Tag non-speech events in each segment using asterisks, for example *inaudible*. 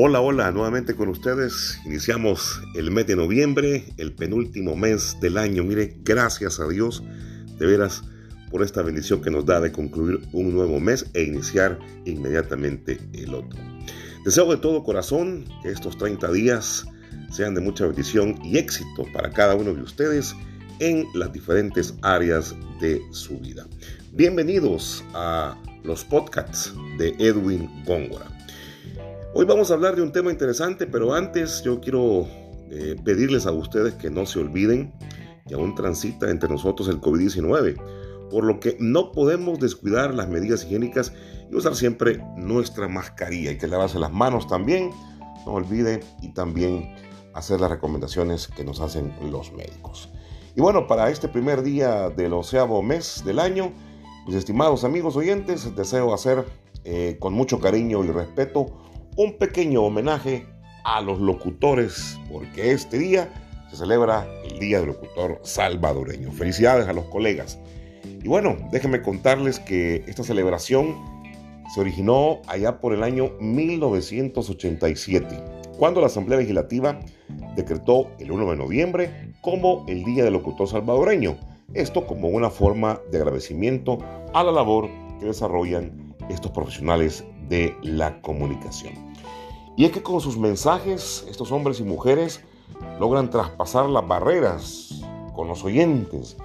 Hola, hola, nuevamente con ustedes. Iniciamos el mes de noviembre, el penúltimo mes del año. Mire, gracias a Dios, de veras, por esta bendición que nos da de concluir un nuevo mes e iniciar inmediatamente el otro. Deseo de todo corazón que estos 30 días sean de mucha bendición y éxito para cada uno de ustedes en las diferentes áreas de su vida. Bienvenidos a los podcasts de Edwin Góngora. Hoy vamos a hablar de un tema interesante, pero antes yo quiero eh, pedirles a ustedes que no se olviden que aún transita entre nosotros el COVID-19, por lo que no podemos descuidar las medidas higiénicas y usar siempre nuestra mascarilla. Hay que lavarse las manos también, no olvide, y también hacer las recomendaciones que nos hacen los médicos. Y bueno, para este primer día del onceavo mes del año, mis estimados amigos oyentes, deseo hacer eh, con mucho cariño y respeto un pequeño homenaje a los locutores, porque este día se celebra el Día del Locutor Salvadoreño. Felicidades a los colegas. Y bueno, déjenme contarles que esta celebración se originó allá por el año 1987, cuando la Asamblea Legislativa decretó el 1 de noviembre como el Día del Locutor Salvadoreño. Esto como una forma de agradecimiento a la labor que desarrollan estos profesionales de la comunicación. Y es que con sus mensajes estos hombres y mujeres logran traspasar las barreras con los oyentes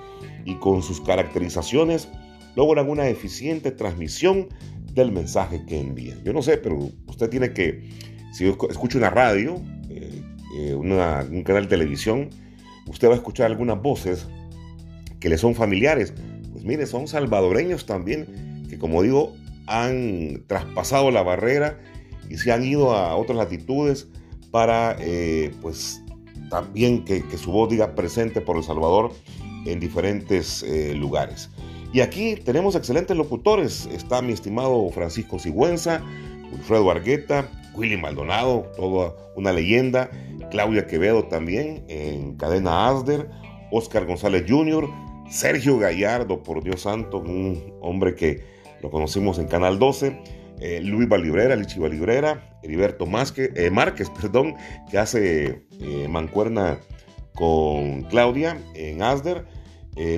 y con sus caracterizaciones logran una eficiente transmisión del mensaje que envían. Yo no sé, pero usted tiene que, si escucha una radio, eh, eh, un canal de televisión, usted va a escuchar algunas voces que le son familiares. Pues mire, son salvadoreños también, que como digo, han traspasado la barrera y se han ido a otras latitudes para eh, pues también que, su voz diga presente por El Salvador en diferentes eh, lugares. Y aquí tenemos excelentes locutores. Está mi estimado Francisco Sigüenza, Wilfredo Argueta, Willy Maldonado, toda una leyenda, Claudia Quevedo también en Cadena Asder, Oscar González Jr., Sergio Gallardo, por Dios santo, un hombre que lo conocimos en Canal 12, eh, Luis Valibrera, Lichi Valibrera, Heriberto eh, Márquez, *laughs* perdón, que hace eh, mancuerna con Claudia en Asder,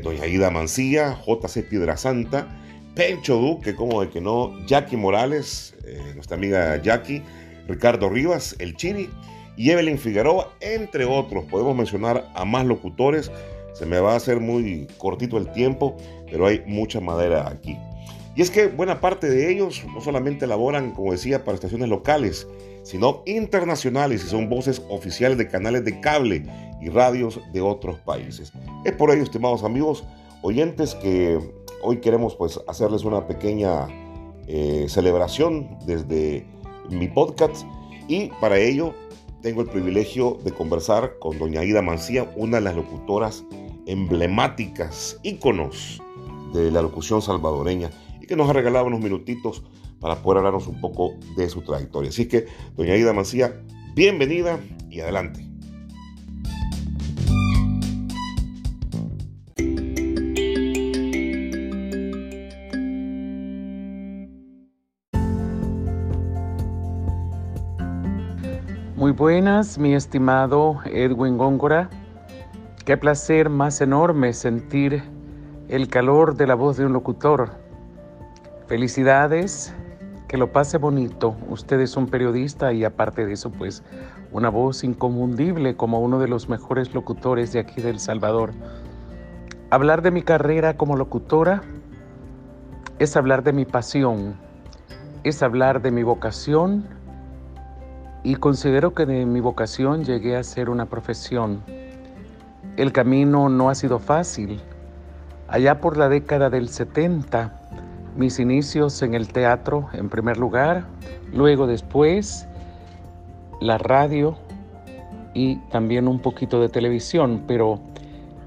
Doña Ida Mancilla, JC Piedra Santa, Pencho Duque, como de que no, Jackie Morales, nuestra amiga Jackie, Ricardo Rivas, El Chiri y Evelyn Figueroa, entre otros. Podemos mencionar a más locutores. Se me va a hacer muy cortito el tiempo, pero hay mucha madera aquí. Y es que buena parte de ellos no solamente laboran, como decía, para estaciones locales, sino internacionales y son voces oficiales de canales de cable y radios de otros países. Es por ello, estimados amigos oyentes, que hoy queremos pues hacerles una pequeña eh, celebración desde mi podcast y para ello tengo el privilegio de conversar con doña Ida Mancía, una de las locutoras emblemáticas, íconos de la locución salvadoreña que nos ha regalado unos minutitos para poder hablarnos un poco de su trayectoria. Así que, doña Ida Mancía, bienvenida y adelante. Muy buenas, mi estimado Edwin Góngora. Qué placer más enorme sentir el calor de la voz de un locutor Felicidades, que lo pase bonito. Usted es un periodista y aparte de eso, pues una voz inconfundible como uno de los mejores locutores de aquí del Salvador. Hablar de mi carrera como locutora es hablar de mi pasión, es hablar de mi vocación y considero que de mi vocación llegué a ser una profesión. El camino no ha sido fácil. Allá por la década del 70, mis inicios en el teatro en primer lugar, luego después la radio y también un poquito de televisión, pero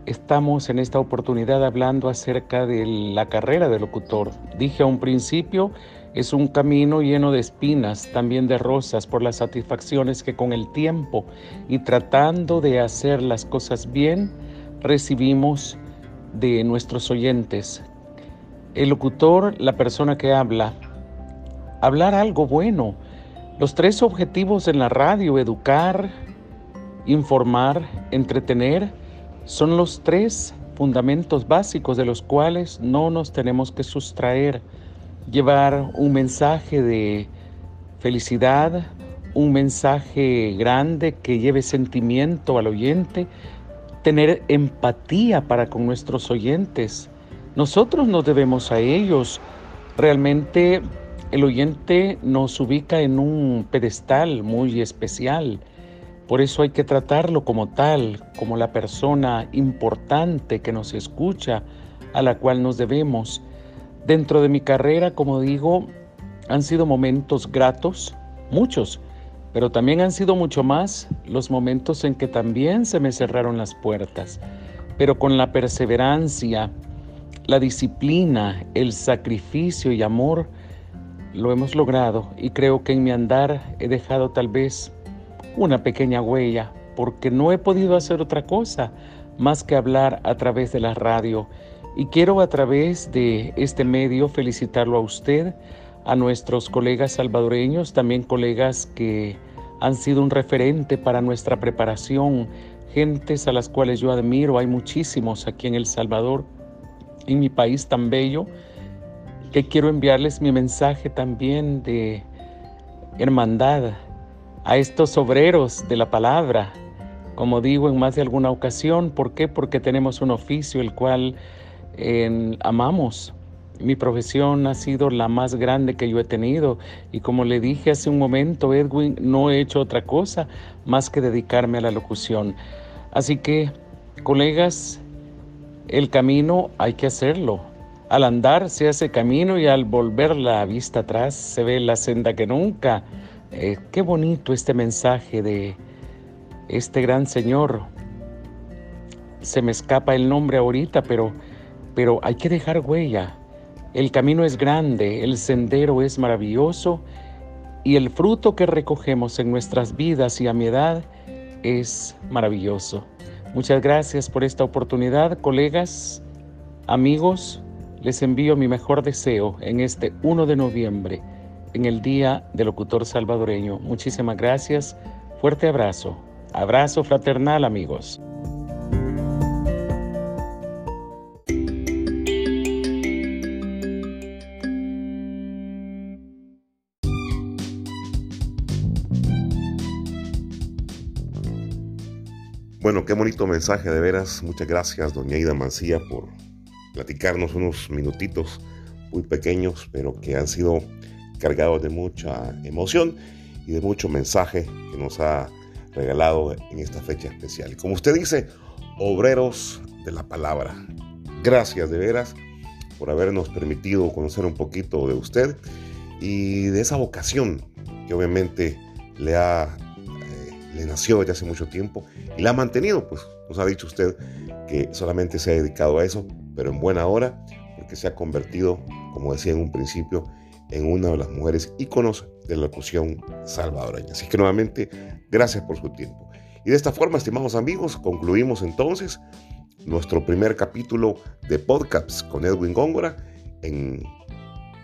estamos en esta oportunidad hablando acerca de la carrera de locutor. Dije a un principio, es un camino lleno de espinas, también de rosas, por las satisfacciones que con el tiempo y tratando de hacer las cosas bien, recibimos de nuestros oyentes, el locutor, la persona que habla, hablar algo bueno, Los tres objetivos en la radio, educar, informar, entretener, son los tres fundamentos básicos de los cuales no nos tenemos que sustraer. Llevar un mensaje de felicidad, un mensaje grande que lleve sentimiento al oyente, tener empatía para con nuestros oyentes. Nosotros nos debemos a ellos. Realmente el oyente nos ubica en un pedestal muy especial. Por eso hay que tratarlo como tal, como la persona importante que nos escucha, a la cual nos debemos. Dentro de mi carrera, como digo, han sido momentos gratos, muchos, pero también han sido mucho más los momentos en que también se me cerraron las puertas. Pero con la perseverancia, la disciplina, el sacrificio y amor, lo hemos logrado y creo que en mi andar he dejado tal vez una pequeña huella, porque no he podido hacer otra cosa más que hablar a través de la radio. Y quiero a través de este medio felicitarlo a usted, a nuestros colegas salvadoreños, también colegas que han sido un referente para nuestra preparación, gentes a las cuales yo admiro, hay muchísimos aquí en El Salvador, en mi país tan bello, que quiero enviarles mi mensaje también de hermandad, a estos obreros de la palabra, como digo en más de alguna ocasión. ¿Por qué? Porque tenemos un oficio el cual amamos. Mi profesión ha sido la más grande que yo he tenido y como le dije hace un momento, Edwin, no he hecho otra cosa más que dedicarme a la locución. Así que, colegas, el camino hay que hacerlo. Al andar se hace camino y al volver la vista atrás se ve la senda que nunca eh, qué bonito este mensaje de este gran Señor. Se me escapa el nombre ahorita, pero, pero hay que dejar huella. El camino es grande, el sendero es maravilloso y el fruto que recogemos en nuestras vidas y a mi edad es maravilloso. Muchas gracias por esta oportunidad, colegas, amigos. Les envío mi mejor deseo en este 1 de noviembre en el Día del Locutor Salvadoreño. Muchísimas gracias. Fuerte abrazo. Abrazo fraternal, amigos. Bueno, qué bonito mensaje, de veras. Muchas gracias, doña Ida Mancía, por platicarnos unos minutitos muy pequeños, pero que han sido cargado de mucha emoción y de mucho mensaje que nos ha regalado en esta fecha especial. Como usted dice, obreros de la palabra. Gracias de veras por habernos permitido conocer un poquito de usted y de esa vocación que obviamente le ha le nació desde hace mucho tiempo y la ha mantenido, pues nos ha dicho usted que solamente se ha dedicado a eso, pero en buena hora, porque se ha convertido, como decía en un principio, en una de las mujeres íconos de la locución salvadoreña. Así que nuevamente, gracias por su tiempo. Y de esta forma, estimados amigos, concluimos entonces nuestro primer capítulo de podcast con Edwin Góngora en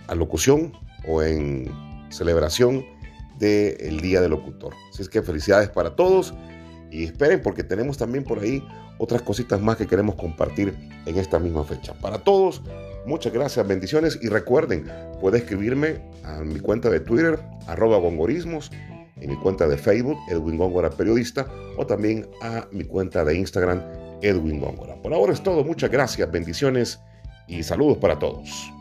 alocución o en celebración del Día del Locutor. Así es que felicidades para todos y esperen porque tenemos también por ahí otras cositas más que queremos compartir en esta misma fecha. Para todos, Muchas gracias, bendiciones y recuerden, puede escribirme a mi cuenta de Twitter, arroba gongorismos, en mi cuenta de Facebook, Edwin Góngora Periodista, o también a mi cuenta de Instagram, Edwin Góngora. Por ahora es todo, muchas gracias, bendiciones y saludos para todos.